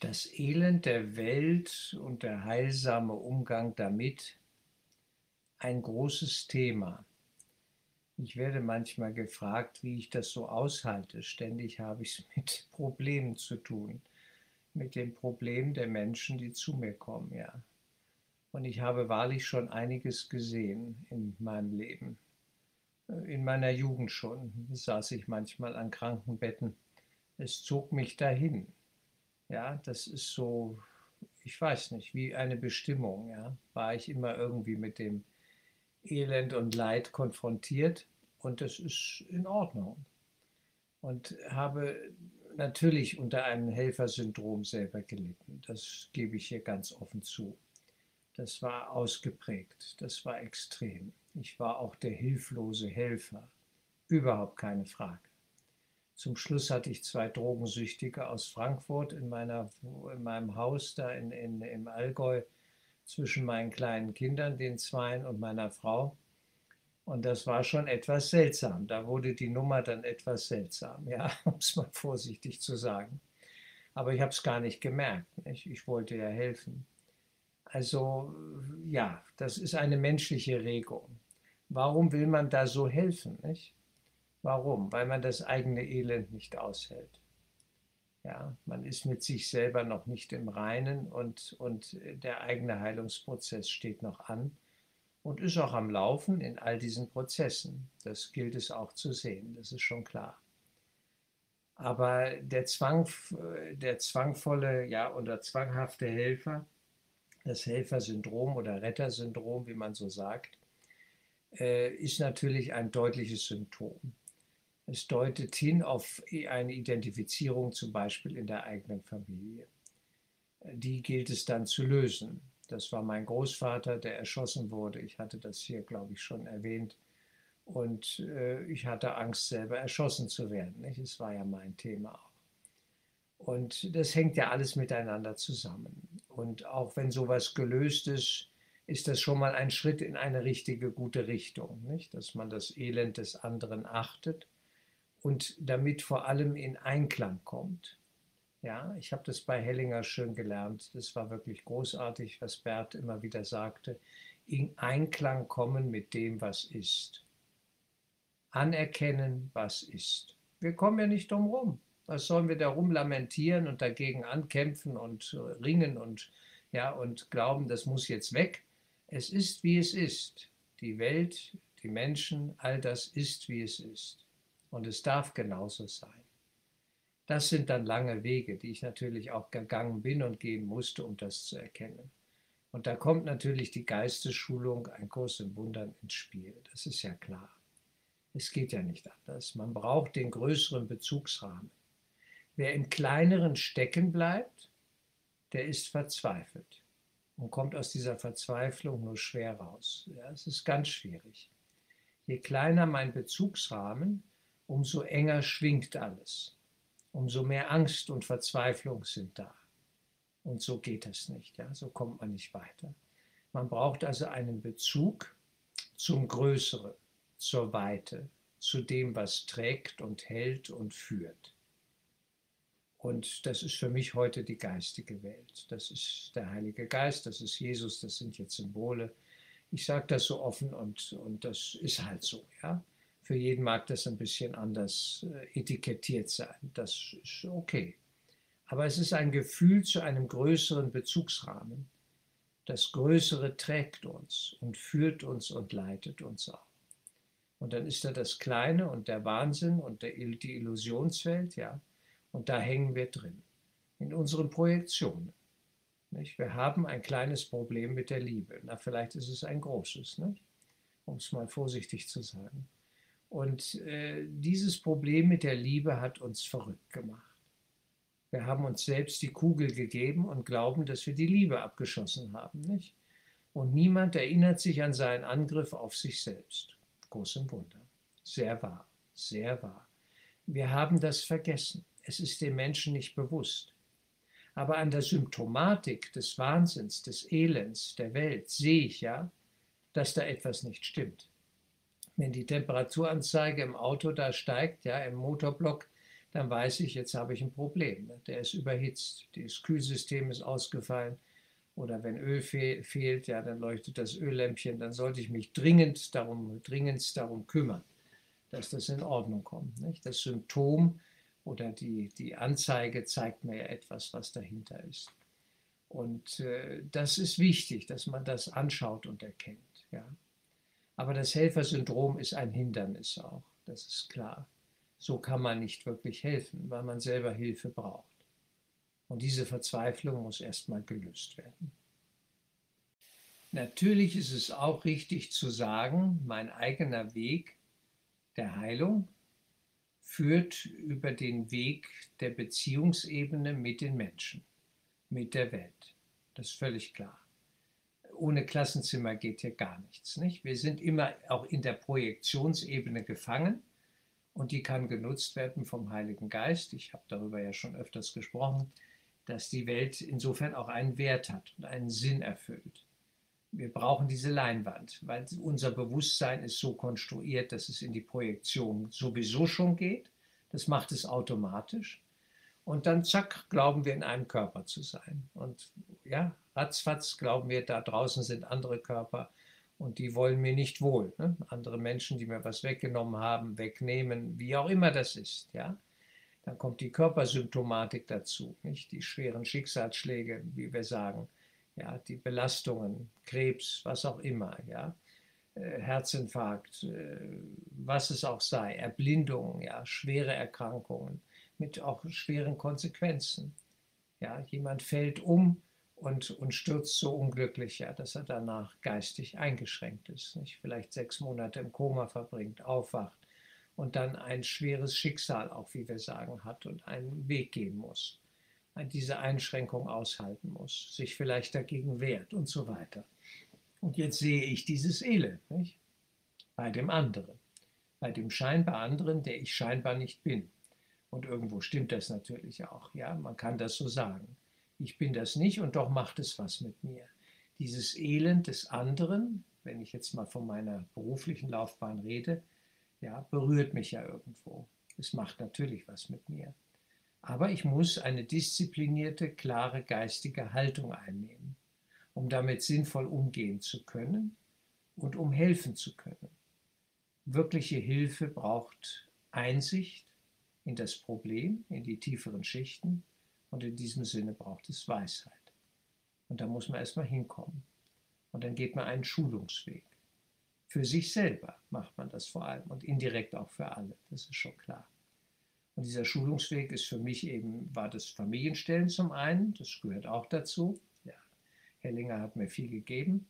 Das Elend der Welt und der heilsame Umgang damit ein großes Thema. Ich werde manchmal gefragt, wie ich das so aushalte. Ständig habe ich es mit Problemen zu tun, mit den Problemen der Menschen, die zu mir kommen, ja. Und ich habe wahrlich schon einiges gesehen in meinem Leben. In meiner Jugend schon saß ich manchmal an Krankenbetten. Es zog mich dahin. Ja, das ist so, ich weiß nicht, wie eine Bestimmung. Ja, war ich immer irgendwie mit dem Elend und Leid konfrontiert und das ist in Ordnung. Und habe natürlich unter einem Helfersyndrom selber gelitten. Das gebe ich hier ganz offen zu. Das war ausgeprägt, das war extrem. Ich war auch der hilflose Helfer, überhaupt keine Frage. Zum Schluss hatte ich zwei Drogensüchtige aus Frankfurt in, meiner, in meinem Haus da in, in, im Allgäu zwischen meinen kleinen Kindern, den Zweien und meiner Frau. Und das war schon etwas seltsam. Da wurde die Nummer dann etwas seltsam, ja, um es mal vorsichtig zu sagen. Aber ich habe es gar nicht gemerkt. Nicht? Ich wollte ja helfen. Also ja, das ist eine menschliche Regung. Warum will man da so helfen? Nicht? Warum? Weil man das eigene Elend nicht aushält. Ja, man ist mit sich selber noch nicht im Reinen und, und der eigene Heilungsprozess steht noch an und ist auch am Laufen in all diesen Prozessen. Das gilt es auch zu sehen, das ist schon klar. Aber der, Zwang, der zwangvolle ja, oder zwanghafte Helfer, das Helfersyndrom oder Rettersyndrom, wie man so sagt, äh, ist natürlich ein deutliches Symptom. Es deutet hin auf eine Identifizierung zum Beispiel in der eigenen Familie. Die gilt es dann zu lösen. Das war mein Großvater, der erschossen wurde. Ich hatte das hier, glaube ich, schon erwähnt. Und äh, ich hatte Angst, selber erschossen zu werden. Nicht? Es war ja mein Thema auch. Und das hängt ja alles miteinander zusammen. Und auch wenn sowas gelöst ist, ist das schon mal ein Schritt in eine richtige, gute Richtung. Nicht? Dass man das Elend des anderen achtet und damit vor allem in Einklang kommt. Ja, ich habe das bei Hellinger schön gelernt. Das war wirklich großartig, was Bert immer wieder sagte. In Einklang kommen mit dem, was ist. Anerkennen, was ist. Wir kommen ja nicht drum rum. Was sollen wir da rumlamentieren und dagegen ankämpfen und ringen und, ja, und glauben, das muss jetzt weg? Es ist, wie es ist. Die Welt, die Menschen, all das ist, wie es ist. Und es darf genauso sein. Das sind dann lange Wege, die ich natürlich auch gegangen bin und gehen musste, um das zu erkennen. Und da kommt natürlich die Geistesschulung, ein Kurs in Wundern ins Spiel. Das ist ja klar. Es geht ja nicht anders. Man braucht den größeren Bezugsrahmen. Wer im kleineren stecken bleibt, der ist verzweifelt und kommt aus dieser Verzweiflung nur schwer raus. Ja, es ist ganz schwierig. Je kleiner mein Bezugsrahmen, umso enger schwingt alles, umso mehr Angst und Verzweiflung sind da. Und so geht es nicht, ja? so kommt man nicht weiter. Man braucht also einen Bezug zum Größeren, zur Weite, zu dem, was trägt und hält und führt. Und das ist für mich heute die geistige Welt. Das ist der Heilige Geist, das ist Jesus, das sind jetzt Symbole. Ich sage das so offen und, und das ist halt so. Ja? Für jeden mag das ein bisschen anders äh, etikettiert sein. Das ist okay. Aber es ist ein Gefühl zu einem größeren Bezugsrahmen. Das Größere trägt uns und führt uns und leitet uns auch. Und dann ist da das Kleine und der Wahnsinn und der, die Illusionswelt, ja. Und da hängen wir drin. In unseren Projektionen. Nicht? Wir haben ein kleines Problem mit der Liebe. Na, vielleicht ist es ein großes, um es mal vorsichtig zu sagen. Und äh, dieses Problem mit der Liebe hat uns verrückt gemacht. Wir haben uns selbst die Kugel gegeben und glauben, dass wir die Liebe abgeschossen haben, nicht? Und niemand erinnert sich an seinen Angriff auf sich selbst. Großem Wunder. Sehr wahr, sehr wahr. Wir haben das vergessen. Es ist den Menschen nicht bewusst. Aber an der Symptomatik des Wahnsinns, des Elends, der Welt sehe ich ja, dass da etwas nicht stimmt wenn die Temperaturanzeige im Auto da steigt, ja, im Motorblock, dann weiß ich, jetzt habe ich ein Problem. Ne? Der ist überhitzt, das Kühlsystem ist ausgefallen oder wenn Öl fe fehlt, ja, dann leuchtet das Öllämpchen, dann sollte ich mich dringend darum, dringend darum kümmern, dass das in Ordnung kommt. Nicht? Das Symptom oder die, die Anzeige zeigt mir ja etwas, was dahinter ist. Und äh, das ist wichtig, dass man das anschaut und erkennt. Ja. Aber das Helfersyndrom ist ein Hindernis auch, das ist klar. So kann man nicht wirklich helfen, weil man selber Hilfe braucht. Und diese Verzweiflung muss erstmal gelöst werden. Natürlich ist es auch richtig zu sagen, mein eigener Weg der Heilung führt über den Weg der Beziehungsebene mit den Menschen, mit der Welt. Das ist völlig klar. Ohne Klassenzimmer geht hier gar nichts. Nicht? Wir sind immer auch in der Projektionsebene gefangen und die kann genutzt werden vom Heiligen Geist. Ich habe darüber ja schon öfters gesprochen, dass die Welt insofern auch einen Wert hat und einen Sinn erfüllt. Wir brauchen diese Leinwand, weil unser Bewusstsein ist so konstruiert, dass es in die Projektion sowieso schon geht. Das macht es automatisch. Und dann, zack, glauben wir in einem Körper zu sein. Und ja, ratzfatz glauben wir, da draußen sind andere Körper und die wollen mir nicht wohl. Ne? Andere Menschen, die mir was weggenommen haben, wegnehmen, wie auch immer das ist. Ja? Dann kommt die Körpersymptomatik dazu, nicht? die schweren Schicksalsschläge, wie wir sagen, ja? die Belastungen, Krebs, was auch immer, ja? Äh, Herzinfarkt, äh, was es auch sei, Erblindung, ja? schwere Erkrankungen mit auch schweren Konsequenzen. Ja? Jemand fällt um, und, und stürzt so unglücklich, ja, dass er danach geistig eingeschränkt ist. Nicht? Vielleicht sechs Monate im Koma verbringt, aufwacht und dann ein schweres Schicksal, auch wie wir sagen, hat und einen Weg gehen muss, diese Einschränkung aushalten muss, sich vielleicht dagegen wehrt und so weiter. Und jetzt sehe ich dieses Elend nicht? bei dem anderen, bei dem scheinbar anderen, der ich scheinbar nicht bin. Und irgendwo stimmt das natürlich auch, ja, man kann das so sagen ich bin das nicht und doch macht es was mit mir. Dieses Elend des anderen, wenn ich jetzt mal von meiner beruflichen Laufbahn rede, ja, berührt mich ja irgendwo. Es macht natürlich was mit mir. Aber ich muss eine disziplinierte, klare geistige Haltung einnehmen, um damit sinnvoll umgehen zu können und um helfen zu können. Wirkliche Hilfe braucht Einsicht in das Problem, in die tieferen Schichten und in diesem Sinne braucht es Weisheit. Und da muss man erstmal hinkommen. Und dann geht man einen Schulungsweg. Für sich selber macht man das vor allem und indirekt auch für alle. Das ist schon klar. Und dieser Schulungsweg ist für mich eben, war das Familienstellen zum einen, das gehört auch dazu. Ja, Hellinger hat mir viel gegeben,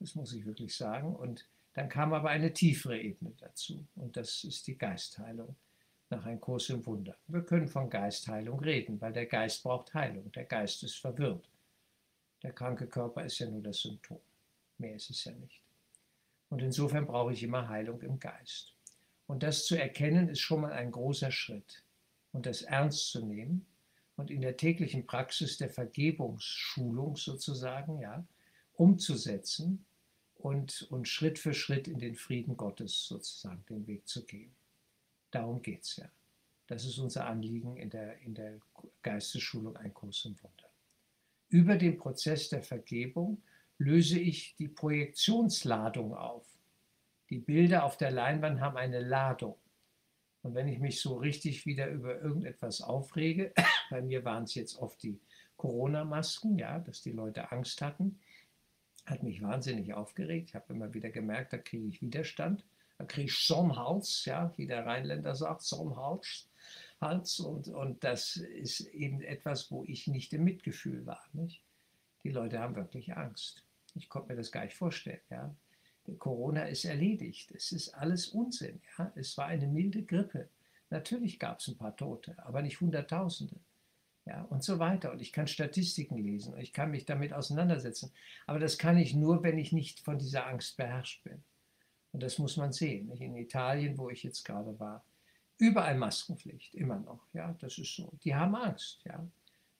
das muss ich wirklich sagen. Und dann kam aber eine tiefere Ebene dazu und das ist die Geistheilung nach einem Kurs im Wunder. Wir können von Geistheilung reden, weil der Geist braucht Heilung. Der Geist ist verwirrt. Der kranke Körper ist ja nur das Symptom. Mehr ist es ja nicht. Und insofern brauche ich immer Heilung im Geist. Und das zu erkennen ist schon mal ein großer Schritt. Und das ernst zu nehmen und in der täglichen Praxis der Vergebungsschulung sozusagen, ja, umzusetzen und, und Schritt für Schritt in den Frieden Gottes sozusagen den Weg zu gehen. Darum geht es ja. Das ist unser Anliegen in der, in der Geistesschulung Ein Kurs im Wunder. Über den Prozess der Vergebung löse ich die Projektionsladung auf. Die Bilder auf der Leinwand haben eine Ladung. Und wenn ich mich so richtig wieder über irgendetwas aufrege, bei mir waren es jetzt oft die Corona-Masken, ja, dass die Leute Angst hatten, hat mich wahnsinnig aufgeregt. Ich habe immer wieder gemerkt, da kriege ich Widerstand. Da kriege ich Sonnenhals, ja, wie der Rheinländer sagt, Sonnenhals. Hals und, und das ist eben etwas, wo ich nicht im Mitgefühl war. Nicht? Die Leute haben wirklich Angst. Ich konnte mir das gar nicht vorstellen. Ja? Corona ist erledigt. Es ist alles Unsinn. Ja? Es war eine milde Grippe. Natürlich gab es ein paar Tote, aber nicht Hunderttausende. Ja, und so weiter. Und ich kann Statistiken lesen und ich kann mich damit auseinandersetzen. Aber das kann ich nur, wenn ich nicht von dieser Angst beherrscht bin. Und das muss man sehen. In Italien, wo ich jetzt gerade war, überall Maskenpflicht, immer noch. Ja, das ist so. Die haben Angst. Ja.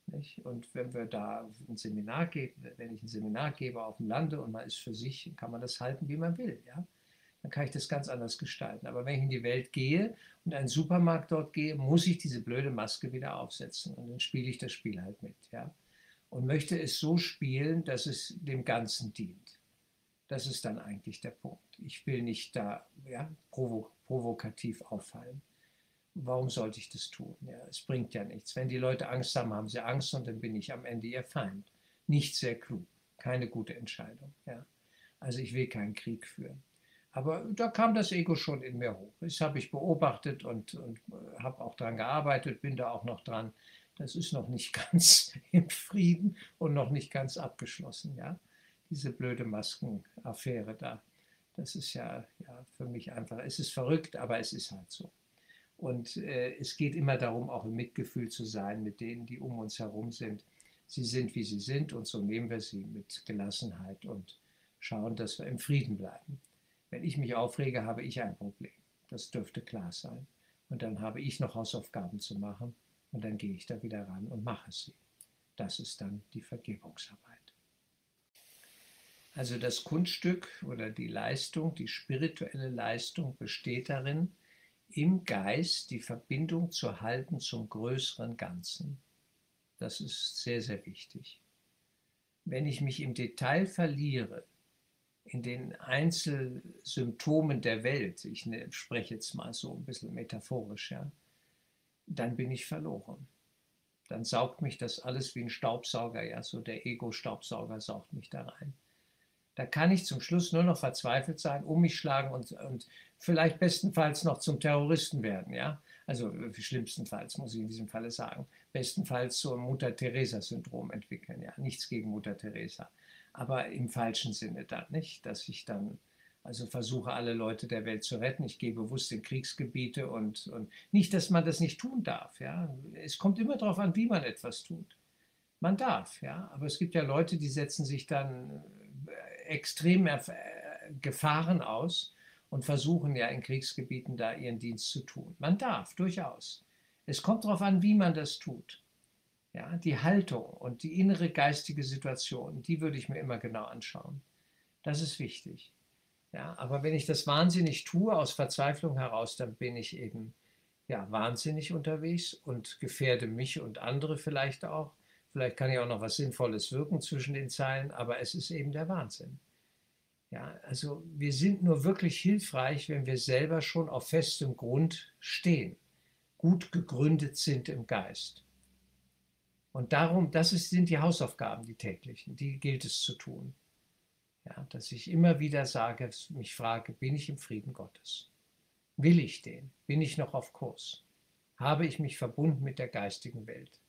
Nicht? Und wenn wir da ein Seminar geben, wenn ich ein Seminar gebe auf dem Lande und man ist für sich, kann man das halten, wie man will. Ja. dann kann ich das ganz anders gestalten. Aber wenn ich in die Welt gehe und einen Supermarkt dort gehe, muss ich diese blöde Maske wieder aufsetzen. Und dann spiele ich das Spiel halt mit. Ja? Und möchte es so spielen, dass es dem Ganzen dient. Das ist dann eigentlich der Punkt. Ich will nicht da ja, provo provokativ auffallen. Warum sollte ich das tun? Ja, es bringt ja nichts. Wenn die Leute Angst haben, haben sie Angst und dann bin ich am Ende ihr Feind. Nicht sehr klug, keine gute Entscheidung. Ja. Also ich will keinen Krieg führen. Aber da kam das Ego schon in mir hoch. Das habe ich beobachtet und, und äh, habe auch daran gearbeitet, bin da auch noch dran. Das ist noch nicht ganz im Frieden und noch nicht ganz abgeschlossen. Ja? Diese blöde Maskenaffäre da. Das ist ja, ja für mich einfach, es ist verrückt, aber es ist halt so. Und äh, es geht immer darum, auch im Mitgefühl zu sein mit denen, die um uns herum sind. Sie sind, wie sie sind und so nehmen wir sie mit Gelassenheit und schauen, dass wir im Frieden bleiben. Wenn ich mich aufrege, habe ich ein Problem. Das dürfte klar sein. Und dann habe ich noch Hausaufgaben zu machen und dann gehe ich da wieder ran und mache sie. Das ist dann die Vergebungsarbeit. Also das Kunststück oder die Leistung, die spirituelle Leistung besteht darin, im Geist die Verbindung zu halten zum größeren Ganzen. Das ist sehr, sehr wichtig. Wenn ich mich im Detail verliere, in den Einzelsymptomen der Welt, ich ne, spreche jetzt mal so ein bisschen metaphorisch, ja, dann bin ich verloren. Dann saugt mich das alles wie ein Staubsauger, ja, so der Ego-Staubsauger saugt mich da rein. Da kann ich zum Schluss nur noch verzweifelt sein, um mich schlagen und, und vielleicht bestenfalls noch zum Terroristen werden, ja. Also äh, schlimmstenfalls muss ich in diesem Falle sagen, bestenfalls zum Mutter-Teresa-Syndrom entwickeln, ja. Nichts gegen Mutter Teresa aber im falschen Sinne dann, nicht? Dass ich dann also versuche, alle Leute der Welt zu retten. Ich gehe bewusst in Kriegsgebiete und, und nicht, dass man das nicht tun darf. Ja? Es kommt immer darauf an, wie man etwas tut. Man darf, ja, aber es gibt ja Leute, die setzen sich dann äh, extrem äh, Gefahren aus und versuchen ja in Kriegsgebieten da ihren Dienst zu tun. Man darf, durchaus. Es kommt darauf an, wie man das tut. Ja, die Haltung und die innere geistige Situation, die würde ich mir immer genau anschauen. Das ist wichtig. Ja, aber wenn ich das wahnsinnig tue, aus Verzweiflung heraus, dann bin ich eben ja, wahnsinnig unterwegs und gefährde mich und andere vielleicht auch. Vielleicht kann ich auch noch was Sinnvolles wirken zwischen den Zeilen, aber es ist eben der Wahnsinn. Ja, also wir sind nur wirklich hilfreich, wenn wir selber schon auf festem Grund stehen, gut gegründet sind im Geist. Und darum, das ist, sind die Hausaufgaben, die täglichen, die gilt es zu tun. Ja, dass ich immer wieder sage, mich frage, bin ich im Frieden Gottes? Will ich den? Bin ich noch auf Kurs? Habe ich mich verbunden mit der geistigen Welt?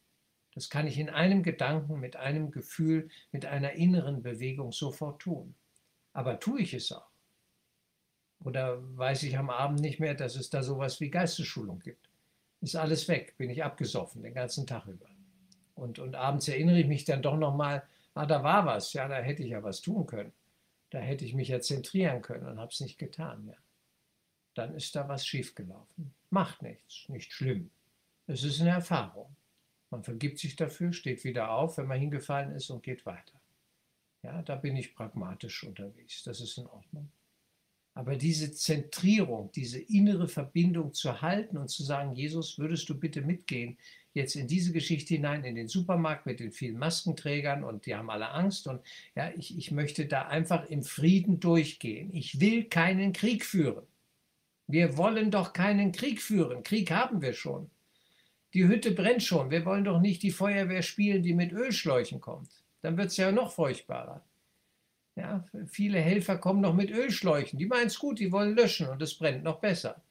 Das kann ich in einem Gedanken, mit einem Gefühl, mit einer inneren Bewegung sofort tun. Aber tue ich es auch? Oder weiß ich am Abend nicht mehr, dass es da sowas wie Geistesschulung gibt? Ist alles weg, bin ich abgesoffen den ganzen Tag über. Und, und abends erinnere ich mich dann doch nochmal, ah, da war was, ja, da hätte ich ja was tun können. Da hätte ich mich ja zentrieren können und habe es nicht getan. Ja. Dann ist da was schiefgelaufen. Macht nichts, nicht schlimm. Es ist eine Erfahrung. Man vergibt sich dafür, steht wieder auf, wenn man hingefallen ist und geht weiter. Ja, da bin ich pragmatisch unterwegs. Das ist in Ordnung. Aber diese Zentrierung, diese innere Verbindung zu halten und zu sagen, Jesus, würdest du bitte mitgehen jetzt in diese Geschichte hinein, in den Supermarkt mit den vielen Maskenträgern und die haben alle Angst und ja, ich, ich möchte da einfach im Frieden durchgehen. Ich will keinen Krieg führen. Wir wollen doch keinen Krieg führen. Krieg haben wir schon. Die Hütte brennt schon. Wir wollen doch nicht die Feuerwehr spielen, die mit Ölschläuchen kommt. Dann wird es ja noch furchtbarer. Ja, viele Helfer kommen noch mit Ölschläuchen. Die meinen es gut, die wollen löschen und es brennt noch besser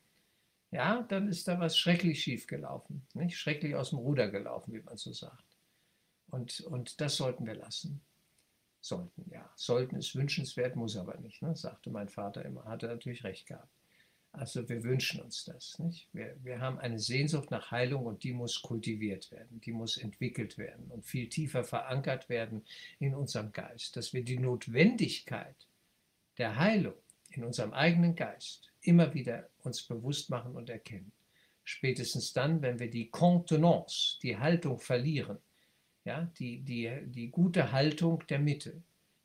ja, dann ist da was schrecklich schief gelaufen, nicht? schrecklich aus dem Ruder gelaufen, wie man so sagt. Und, und das sollten wir lassen. Sollten, ja. Sollten ist wünschenswert, muss aber nicht, ne? sagte mein Vater immer. Hat er natürlich recht gehabt. Also wir wünschen uns das. Nicht? Wir, wir haben eine Sehnsucht nach Heilung und die muss kultiviert werden, die muss entwickelt werden und viel tiefer verankert werden in unserem Geist, dass wir die Notwendigkeit der Heilung in unserem eigenen Geist immer wieder uns bewusst machen und erkennen. Spätestens dann, wenn wir die Contenance, die Haltung verlieren, ja, die, die, die gute Haltung der Mitte,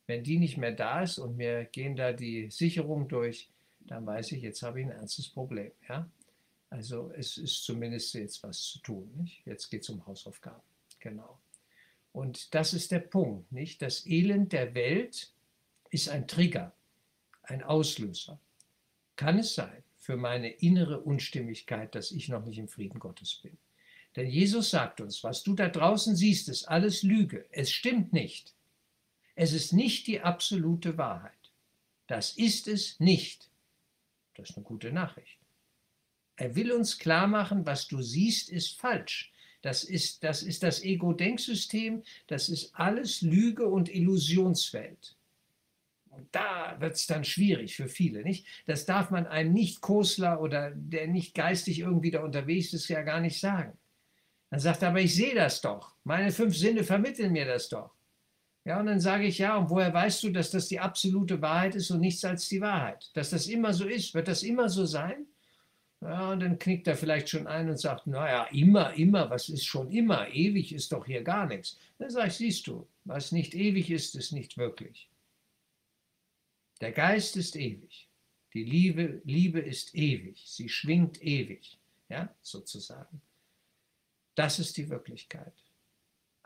wenn die nicht mehr da ist und wir gehen da die Sicherung durch, dann weiß ich, jetzt habe ich ein ernstes Problem. Ja? Also es ist zumindest jetzt was zu tun. Nicht? Jetzt geht es um Hausaufgaben. Genau. Und das ist der Punkt. Nicht? Das Elend der Welt ist ein Trigger, ein Auslöser. Kann es sein für meine innere Unstimmigkeit, dass ich noch nicht im Frieden Gottes bin? Denn Jesus sagt uns, was du da draußen siehst, ist alles Lüge. Es stimmt nicht. Es ist nicht die absolute Wahrheit. Das ist es nicht. Das ist eine gute Nachricht. Er will uns klar machen, was du siehst, ist falsch. Das ist das, ist das Ego-Denksystem, das ist alles Lüge und Illusionswelt. Und da wird es dann schwierig für viele, nicht? Das darf man einem Nicht-Kosler oder der nicht geistig irgendwie da unterwegs ist, ja gar nicht sagen. Dann sagt er, aber ich sehe das doch. Meine fünf Sinne vermitteln mir das doch. Ja, und dann sage ich, ja, und woher weißt du, dass das die absolute Wahrheit ist und nichts als die Wahrheit? Dass das immer so ist? Wird das immer so sein? Ja, und dann knickt er vielleicht schon ein und sagt, naja, immer, immer, was ist schon immer? Ewig ist doch hier gar nichts. Dann sage ich, siehst du, was nicht ewig ist, ist nicht wirklich. Der Geist ist ewig. Die Liebe, Liebe ist ewig. Sie schwingt ewig, ja, sozusagen. Das ist die Wirklichkeit.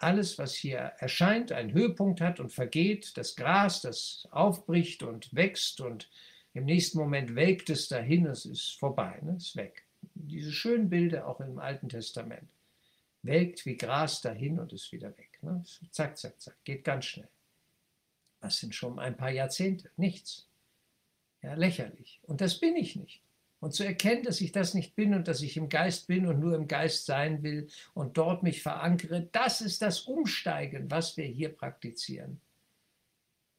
Alles, was hier erscheint, einen Höhepunkt hat und vergeht, das Gras, das aufbricht und wächst und im nächsten Moment welkt es dahin, es ist vorbei, ne? ist weg. Diese schönen Bilder auch im Alten Testament. Welkt wie Gras dahin und ist wieder weg. Ne? Zack, zack, zack, geht ganz schnell. Was sind schon ein paar Jahrzehnte? Nichts. Ja, lächerlich. Und das bin ich nicht. Und zu erkennen, dass ich das nicht bin und dass ich im Geist bin und nur im Geist sein will und dort mich verankere, das ist das Umsteigen, was wir hier praktizieren.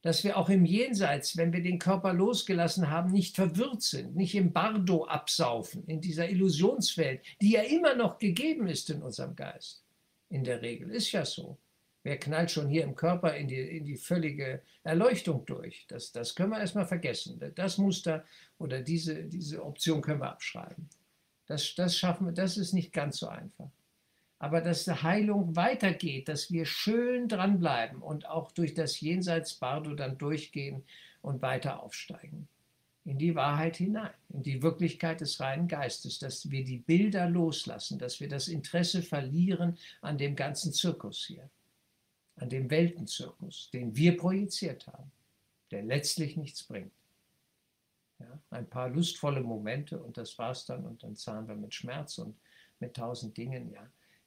Dass wir auch im Jenseits, wenn wir den Körper losgelassen haben, nicht verwirrt sind, nicht im Bardo absaufen, in dieser Illusionswelt, die ja immer noch gegeben ist in unserem Geist. In der Regel ist ja so. Wer knallt schon hier im Körper in die, in die völlige Erleuchtung durch? Das, das können wir erstmal vergessen. Das Muster oder diese, diese Option können wir abschreiben. Das, das schaffen wir, das ist nicht ganz so einfach. Aber dass die Heilung weitergeht, dass wir schön dranbleiben und auch durch das Jenseits Bardo dann durchgehen und weiter aufsteigen. In die Wahrheit hinein, in die Wirklichkeit des reinen Geistes, dass wir die Bilder loslassen, dass wir das Interesse verlieren an dem ganzen Zirkus hier an dem Weltenzirkus, den wir projiziert haben, der letztlich nichts bringt. Ja, ein paar lustvolle Momente und das war's dann und dann zahlen wir mit Schmerz und mit tausend Dingen. Ja.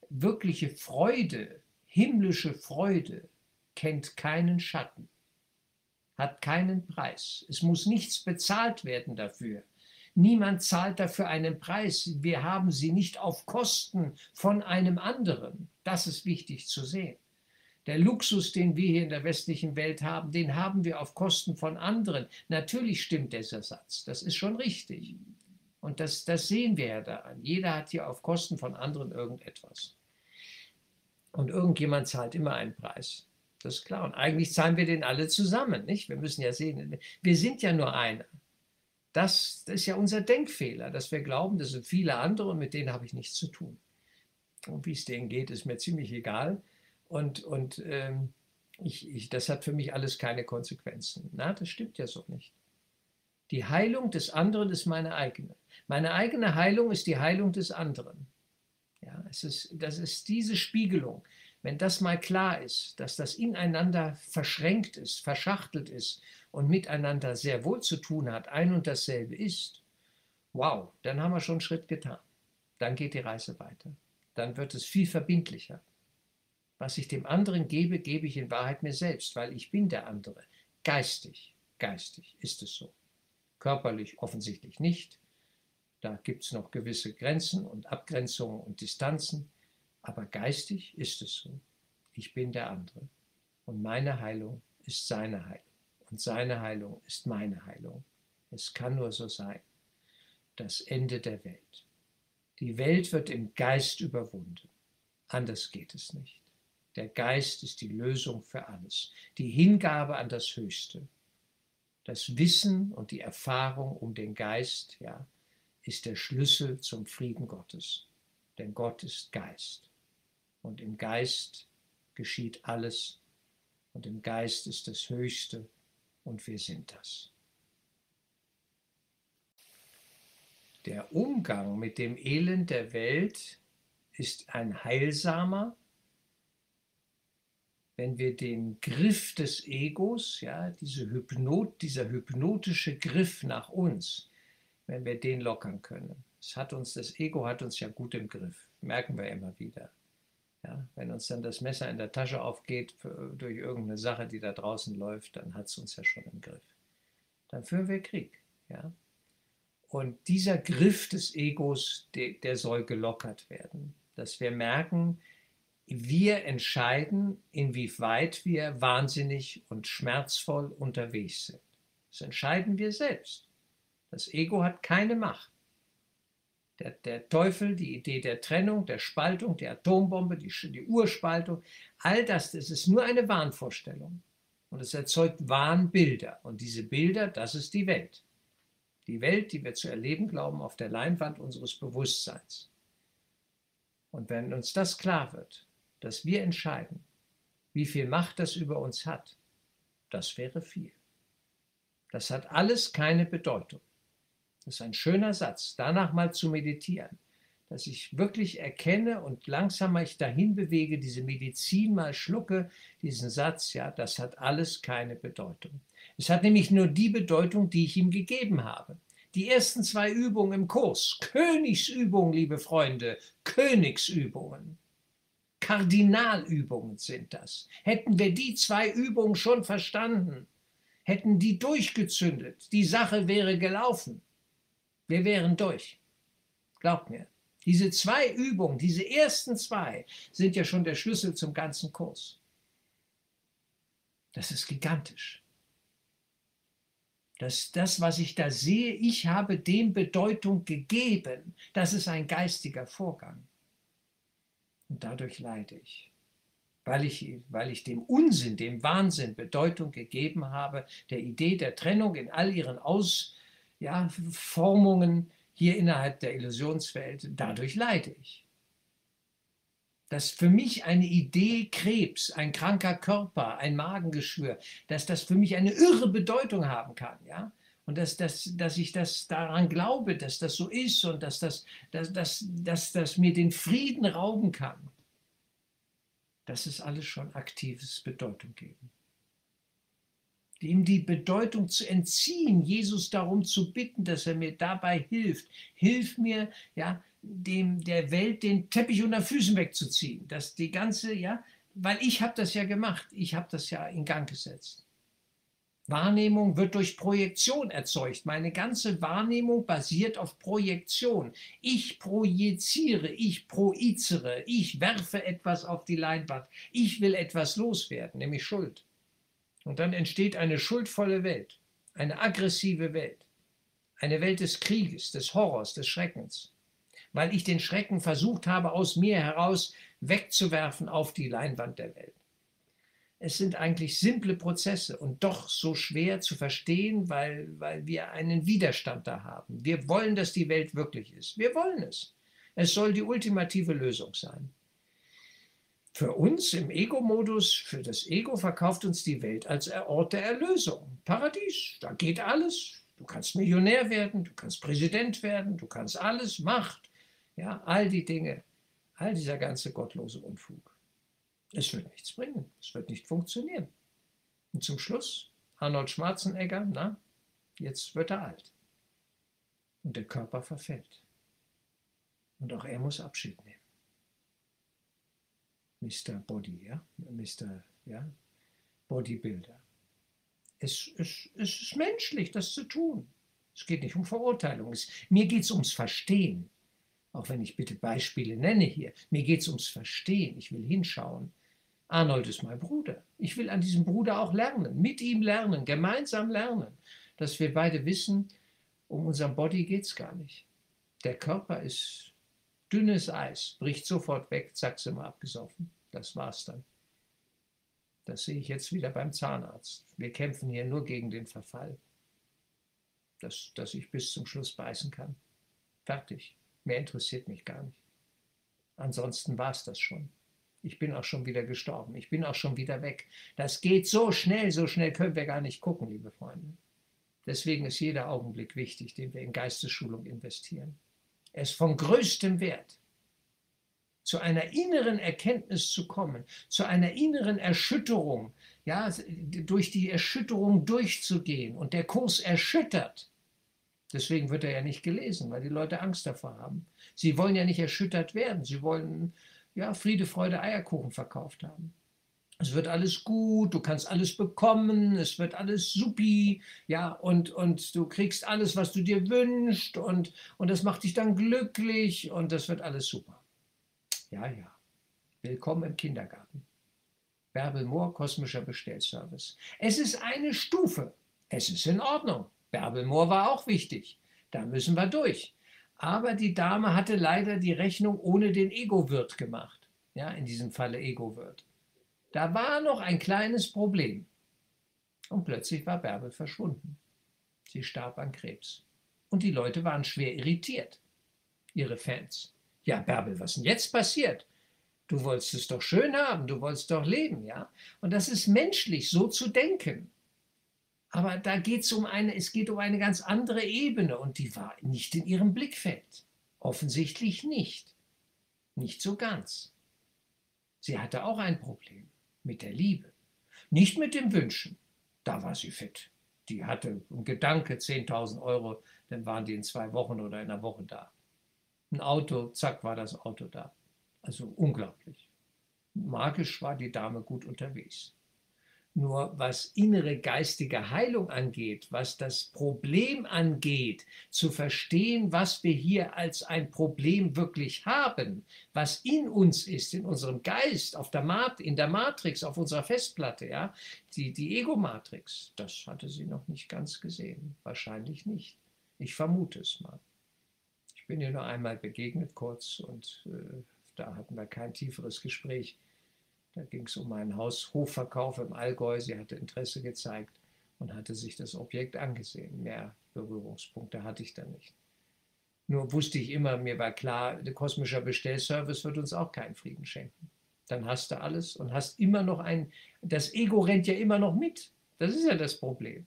Wirkliche Freude, himmlische Freude kennt keinen Schatten, hat keinen Preis. Es muss nichts bezahlt werden dafür. Niemand zahlt dafür einen Preis. Wir haben sie nicht auf Kosten von einem anderen. Das ist wichtig zu sehen. Der Luxus, den wir hier in der westlichen Welt haben, den haben wir auf Kosten von anderen. Natürlich stimmt dieser Satz, das ist schon richtig. Und das, das sehen wir ja daran. Jeder hat hier auf Kosten von anderen irgendetwas. Und irgendjemand zahlt immer einen Preis. Das ist klar. Und eigentlich zahlen wir den alle zusammen, nicht? Wir müssen ja sehen, wir sind ja nur einer. Das, das ist ja unser Denkfehler, dass wir glauben, das sind viele andere und mit denen habe ich nichts zu tun. Und wie es denen geht, ist mir ziemlich egal. Und, und ähm, ich, ich, das hat für mich alles keine Konsequenzen. Na, das stimmt ja so nicht. Die Heilung des anderen ist meine eigene. Meine eigene Heilung ist die Heilung des anderen. Ja, es ist, das ist diese Spiegelung. Wenn das mal klar ist, dass das ineinander verschränkt ist, verschachtelt ist und miteinander sehr wohl zu tun hat, ein und dasselbe ist, wow, dann haben wir schon einen Schritt getan. Dann geht die Reise weiter. Dann wird es viel verbindlicher. Was ich dem anderen gebe, gebe ich in Wahrheit mir selbst, weil ich bin der andere. Geistig, geistig ist es so. Körperlich offensichtlich nicht. Da gibt es noch gewisse Grenzen und Abgrenzungen und Distanzen. Aber geistig ist es so. Ich bin der andere. Und meine Heilung ist seine Heilung. Und seine Heilung ist meine Heilung. Es kann nur so sein. Das Ende der Welt. Die Welt wird im Geist überwunden. Anders geht es nicht. Der Geist ist die Lösung für alles. Die Hingabe an das Höchste. Das Wissen und die Erfahrung um den Geist, ja, ist der Schlüssel zum Frieden Gottes. Denn Gott ist Geist. Und im Geist geschieht alles. Und im Geist ist das Höchste. Und wir sind das. der Umgang mit dem Elend der Welt ist ein heilsamer, wenn wir den Griff des Egos, ja, diese Hypnot, dieser hypnotische Griff nach uns, wenn wir den lockern können. Das, hat uns, das Ego hat uns ja gut im Griff, merken wir immer wieder. Ja, wenn uns dann das Messer in der Tasche aufgeht durch irgendeine Sache, die da draußen läuft, dann hat es uns ja schon im Griff. Dann führen wir Krieg. Ja? Und dieser Griff des Egos, der, der soll gelockert werden. Dass wir merken, wir entscheiden, inwieweit wir wahnsinnig und schmerzvoll unterwegs sind. Das entscheiden wir selbst. Das Ego hat keine Macht. Der, der, Teufel, die Idee der Trennung, der Spaltung, die Atombombe, die, die Urspaltung, all das, das ist nur eine Wahnvorstellung. Und es erzeugt Wahnbilder. Und diese Bilder, das ist die Welt. Die Welt, die wir zu erleben glauben, auf der Leinwand unseres Bewusstseins. Und wenn uns das klar wird, dass wir entscheiden, wie viel Macht das über uns hat, das wäre viel. Das hat alles keine Bedeutung. Das ist ein schöner Satz, danach mal zu meditieren, dass ich wirklich erkenne und langsam mich dahin bewege, diese Medizin mal schlucke, diesen Satz, ja, das hat alles keine Bedeutung. Es hat nämlich nur die Bedeutung, die ich ihm gegeben habe. Die ersten zwei Übungen im Kurs, Königsübungen, liebe Freunde, Königsübungen. Kardinalübungen sind das. Hätten wir die zwei Übungen schon verstanden, hätten die durchgezündet, die Sache wäre gelaufen. Wir wären durch. Glaubt mir. Diese zwei Übungen, diese ersten zwei, sind ja schon der Schlüssel zum ganzen Kurs. Das ist gigantisch. Das, das, was ich da sehe, ich habe dem Bedeutung gegeben. Das ist ein geistiger Vorgang. Und dadurch leide ich. Weil ich, weil ich dem Unsinn, dem Wahnsinn Bedeutung gegeben habe, der Idee der Trennung in all ihren Ausformungen ja, hier innerhalb der Illusionswelt, dadurch leide ich. Dass für mich eine Idee Krebs, ein kranker Körper, ein Magengeschwür, dass das für mich eine irre Bedeutung haben kann, ja, und dass, dass, dass ich das daran glaube, dass das so ist und dass das, dass, dass, dass das mir den Frieden rauben kann. Das ist alles schon aktives Bedeutung geben. Ihm die Bedeutung zu entziehen, Jesus darum zu bitten, dass er mir dabei hilft. Hilf mir, ja, dem, der Welt den Teppich unter Füßen wegzuziehen. Dass die ganze, ja, weil ich habe das ja gemacht, ich habe das ja in Gang gesetzt. Wahrnehmung wird durch Projektion erzeugt. Meine ganze Wahrnehmung basiert auf Projektion. Ich projiziere, ich projizere, ich werfe etwas auf die Leinwand. Ich will etwas loswerden, nämlich Schuld. Und dann entsteht eine schuldvolle Welt, eine aggressive Welt, eine Welt des Krieges, des Horrors, des Schreckens, weil ich den Schrecken versucht habe, aus mir heraus wegzuwerfen auf die Leinwand der Welt es sind eigentlich simple Prozesse und doch so schwer zu verstehen, weil, weil wir einen Widerstand da haben. Wir wollen, dass die Welt wirklich ist. Wir wollen es. Es soll die ultimative Lösung sein. Für uns im Ego-Modus, für das Ego verkauft uns die Welt als Ort der Erlösung. Paradies, da geht alles. Du kannst Millionär werden, du kannst Präsident werden, du kannst alles, Macht, ja, all die Dinge, all dieser ganze gottlose Unfug. Es wird nichts bringen. Es wird nicht funktionieren. Und zum Schluss, Arnold Schwarzenegger, na, jetzt wird er alt. Und der Körper verfällt. Und auch er muss Abschied nehmen. Mr. Body, ja, Mr. Ja, Bodybuilder. Es, es, es ist menschlich, das zu tun. Es geht nicht um Verurteilung. Es, mir geht es ums Verstehen. Auch wenn ich bitte Beispiele nenne hier. Mir geht es ums Verstehen. Ich will hinschauen. Arnold ist mein Bruder. Ich will an diesem Bruder auch lernen, mit ihm lernen, gemeinsam lernen, dass wir beide wissen, um unseren Body geht es gar nicht. Der Körper ist dünnes Eis, bricht sofort weg, zack, sind wir abgesoffen. Das war's dann. Das sehe ich jetzt wieder beim Zahnarzt. Wir kämpfen hier nur gegen den Verfall, dass, dass ich bis zum Schluss beißen kann. Fertig. Mehr interessiert mich gar nicht. Ansonsten war es das schon. Ich bin auch schon wieder gestorben. Ich bin auch schon wieder weg. Das geht so schnell, so schnell können wir gar nicht gucken, liebe Freunde. Deswegen ist jeder Augenblick wichtig, den wir in Geistesschulung investieren. Er ist von größtem Wert zu einer inneren Erkenntnis zu kommen, zu einer inneren Erschütterung, ja, durch die Erschütterung durchzugehen und der Kurs erschüttert. Deswegen wird er ja nicht gelesen, weil die Leute Angst davor haben. Sie wollen ja nicht erschüttert werden, sie wollen ja Friede, Freude, Eierkuchen verkauft haben. Es wird alles gut, du kannst alles bekommen, es wird alles supi, ja, und, und du kriegst alles, was du dir wünschst und, und das macht dich dann glücklich und das wird alles super. Ja, ja. Willkommen im Kindergarten. Bärbel Moor, kosmischer Bestellservice. Es ist eine Stufe. Es ist in Ordnung. Bärbel Moor war auch wichtig. Da müssen wir durch. Aber die Dame hatte leider die Rechnung ohne den Ego-Wirt gemacht. Ja, in diesem Falle Ego-Wirt. Da war noch ein kleines Problem. Und plötzlich war Bärbel verschwunden. Sie starb an Krebs. Und die Leute waren schwer irritiert. Ihre Fans. Ja, Bärbel, was denn jetzt passiert? Du wolltest es doch schön haben, du wolltest doch leben, ja? Und das ist menschlich, so zu denken. Aber da geht es um eine, es geht um eine ganz andere Ebene und die war nicht in ihrem Blickfeld. Offensichtlich nicht. Nicht so ganz. Sie hatte auch ein Problem mit der Liebe. Nicht mit dem Wünschen. Da war sie fit. Die hatte ein Gedanke, 10.000 Euro, dann waren die in zwei Wochen oder in einer Woche da ein Auto, zack, war das Auto da. Also unglaublich. Magisch war die Dame gut unterwegs. Nur was innere geistige Heilung angeht, was das Problem angeht, zu verstehen, was wir hier als ein Problem wirklich haben, was in uns ist, in unserem Geist, auf der Mat in der Matrix, auf unserer Festplatte, ja, die, die Ego-Matrix, das hatte sie noch nicht ganz gesehen. Wahrscheinlich nicht. Ich vermute es mal. Ich bin ihr nur einmal begegnet, kurz, und äh, da hatten wir kein tieferes Gespräch. Da ging es um einen Haushofverkauf im Allgäu. Sie hatte Interesse gezeigt und hatte sich das Objekt angesehen. Mehr Berührungspunkte hatte ich da nicht. Nur wusste ich immer, mir war klar, der kosmische Bestellservice wird uns auch keinen Frieden schenken. Dann hast du alles und hast immer noch ein, das Ego rennt ja immer noch mit. Das ist ja das Problem.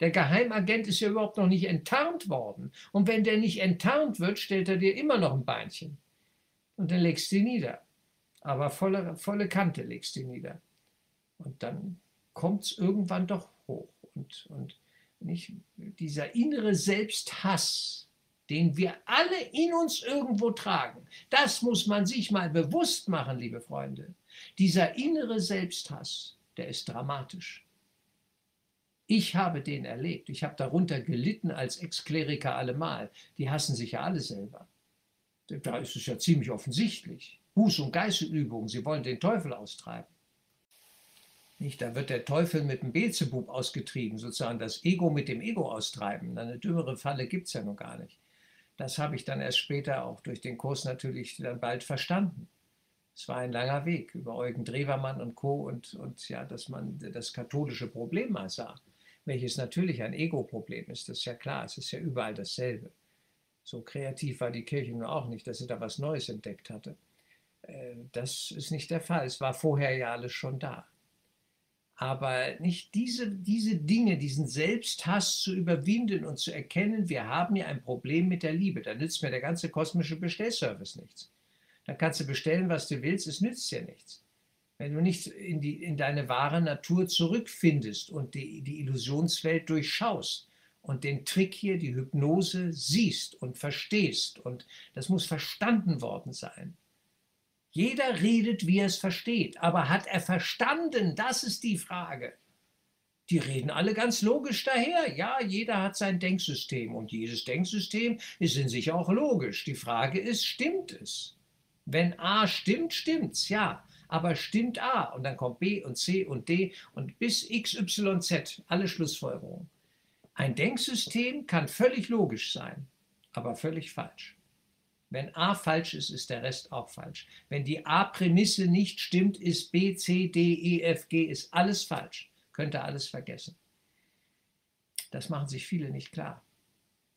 Der Geheimagent ist ja überhaupt noch nicht enttarnt worden. Und wenn der nicht enttarnt wird, stellt er dir immer noch ein Beinchen. Und dann legst du ihn nieder. Aber volle, volle Kante legst du nieder. Und dann kommt es irgendwann doch hoch. Und, und nicht, dieser innere Selbsthass, den wir alle in uns irgendwo tragen, das muss man sich mal bewusst machen, liebe Freunde. Dieser innere Selbsthass, der ist dramatisch. Ich habe den erlebt. Ich habe darunter gelitten als Ex-Kleriker allemal. Die hassen sich ja alle selber. Da ist es ja ziemlich offensichtlich. Buß- und Geißelübungen, sie wollen den Teufel austreiben. Nicht, da wird der Teufel mit dem Beelzebub ausgetrieben, sozusagen das Ego mit dem Ego austreiben. Eine dümmere Falle gibt es ja noch gar nicht. Das habe ich dann erst später auch durch den Kurs natürlich dann bald verstanden. Es war ein langer Weg über Eugen Drewermann und Co. und, und ja, dass man das katholische Problem mal sah welches natürlich ein Ego-Problem ist, das ist ja klar, es ist ja überall dasselbe. So kreativ war die Kirche nur auch nicht, dass sie da was Neues entdeckt hatte. Äh, das ist nicht der Fall. Es war vorher ja alles schon da. Aber nicht diese, diese Dinge, diesen Selbsthass zu überwinden und zu erkennen, wir haben ja ein Problem mit der Liebe. Da nützt mir der ganze kosmische Bestellservice nichts. Da kannst du bestellen, was du willst, es nützt dir nichts wenn du nicht in, die, in deine wahre Natur zurückfindest und die, die Illusionswelt durchschaust und den Trick hier, die Hypnose, siehst und verstehst. Und das muss verstanden worden sein. Jeder redet, wie er es versteht, aber hat er verstanden? Das ist die Frage. Die reden alle ganz logisch daher. Ja, jeder hat sein Denksystem und jedes Denksystem ist in sich auch logisch. Die Frage ist, stimmt es? Wenn A stimmt, stimmt's, ja aber stimmt A und dann kommt B und C und D und bis X, Y, Z, alle Schlussfolgerungen. Ein Denksystem kann völlig logisch sein, aber völlig falsch. Wenn A falsch ist, ist der Rest auch falsch. Wenn die A-Prämisse nicht stimmt, ist B, C, D, E, F, G, ist alles falsch. Könnt ihr alles vergessen. Das machen sich viele nicht klar.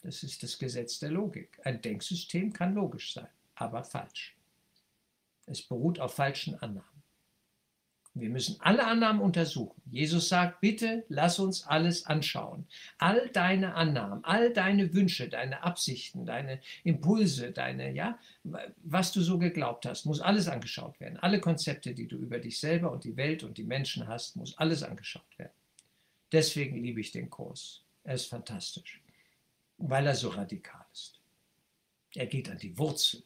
Das ist das Gesetz der Logik. Ein Denksystem kann logisch sein, aber falsch. Es beruht auf falschen Annahmen. Wir müssen alle Annahmen untersuchen. Jesus sagt, bitte lass uns alles anschauen. All deine Annahmen, all deine Wünsche, deine Absichten, deine Impulse, deine, ja, was du so geglaubt hast, muss alles angeschaut werden. Alle Konzepte, die du über dich selber und die Welt und die Menschen hast, muss alles angeschaut werden. Deswegen liebe ich den Kurs. Er ist fantastisch, weil er so radikal ist. Er geht an die Wurzel.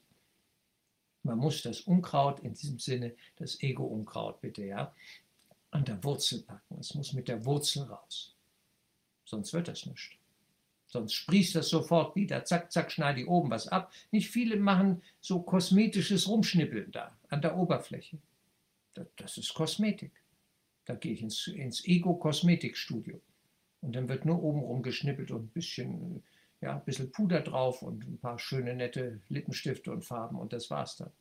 Man muss das Unkraut in diesem Sinne, das Ego-Unkraut bitte, ja, an der Wurzel packen. Es muss mit der Wurzel raus. Sonst wird das nicht. Sonst sprießt das sofort wieder. Zack, zack, schneide ich oben was ab. Nicht viele machen so kosmetisches Rumschnippeln da an der Oberfläche. Das, ist Kosmetik. Da gehe ich ins, ins Ego-Kosmetikstudio. Und dann wird nur oben rum geschnippelt und ein bisschen ja, ein bisschen Puder drauf und ein paar schöne, nette Lippenstifte und Farben und das war's dann.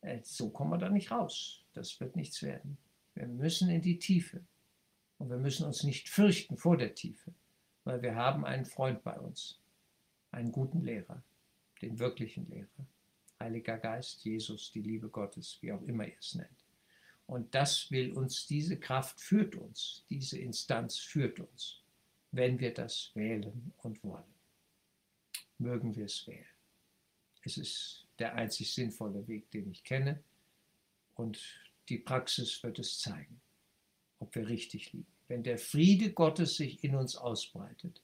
Äh, so kommen wir da nicht raus. Das wird nichts werden. Wir müssen in die Tiefe. Und wir müssen uns nicht fürchten vor der Tiefe, weil wir haben einen Freund bei uns, einen guten Lehrer, den wirklichen Lehrer. Heiliger Geist, Jesus, die Liebe Gottes, wie auch immer ihr es nennt. Und das will uns, diese Kraft führt uns, diese Instanz führt uns, wenn wir das wählen und wollen mögen wir es wählen. Es ist der einzig sinnvolle Weg, den ich kenne und die Praxis wird es zeigen, ob wir richtig liegen. Wenn der Friede Gottes sich in uns ausbreitet,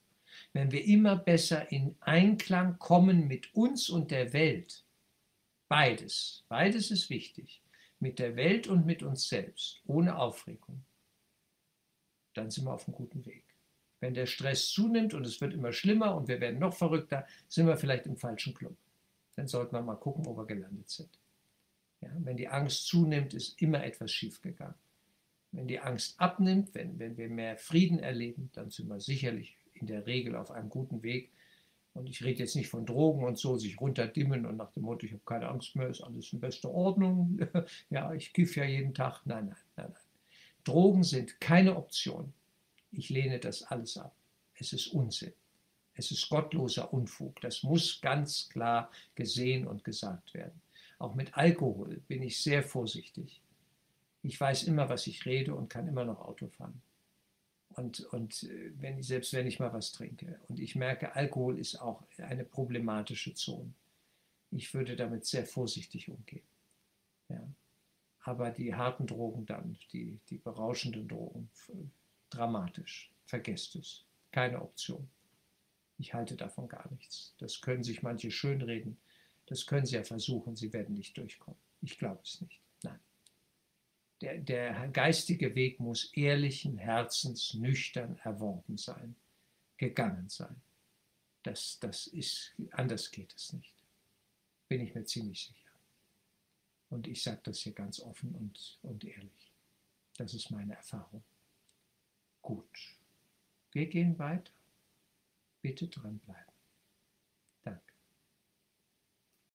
wenn wir immer besser in Einklang kommen mit uns und der Welt, beides, beides ist wichtig, mit der Welt und mit uns selbst, ohne Aufregung, dann sind wir auf einem guten Weg. Wenn der Stress zunimmt und es wird immer schlimmer und wir werden noch verrückter, sind wir vielleicht im falschen Club. Dann sollten wir mal gucken, wo wir gelandet sind. Ja, wenn die Angst zunimmt, ist immer etwas schiefgegangen. Wenn die Angst abnimmt, wenn, wenn wir mehr Frieden erleben, dann sind wir sicherlich in der Regel auf einem guten Weg. Und ich rede jetzt nicht von Drogen und so, sich runterdimmen und nach dem Motto, ich habe keine Angst mehr, ist alles in bester Ordnung. ja, ich kiffe ja jeden Tag. Nein, nein, nein, nein. Drogen sind keine Option. Ich lehne das alles ab. Es ist Unsinn. Es ist gottloser Unfug. Das muss ganz klar gesehen und gesagt werden. Auch mit Alkohol bin ich sehr vorsichtig. Ich weiß immer, was ich rede und kann immer noch Auto fahren. Und, und äh, wenn, selbst wenn ich mal was trinke. Und ich merke, Alkohol ist auch eine problematische Zone. Ich würde damit sehr vorsichtig umgehen. Ja. Aber die harten Drogen dann, die, die berauschenden Drogen, dramatisch. Vergesst es. Keine Option. Ich halte davon gar nichts. Das können sich manche schönreden. Das können sie ja versuchen. Sie werden nicht durchkommen. Ich glaube es nicht. Nein. Der, der geistige Weg muss ehrlichen Herzens nüchtern erworben sein, gegangen sein. Das, das ist, anders geht es nicht. Bin ich mir ziemlich sicher. Und ich sage das hier ganz offen und, und ehrlich. Das ist meine Erfahrung. Gut. Wir gehen weiter. Bitte dranbleiben.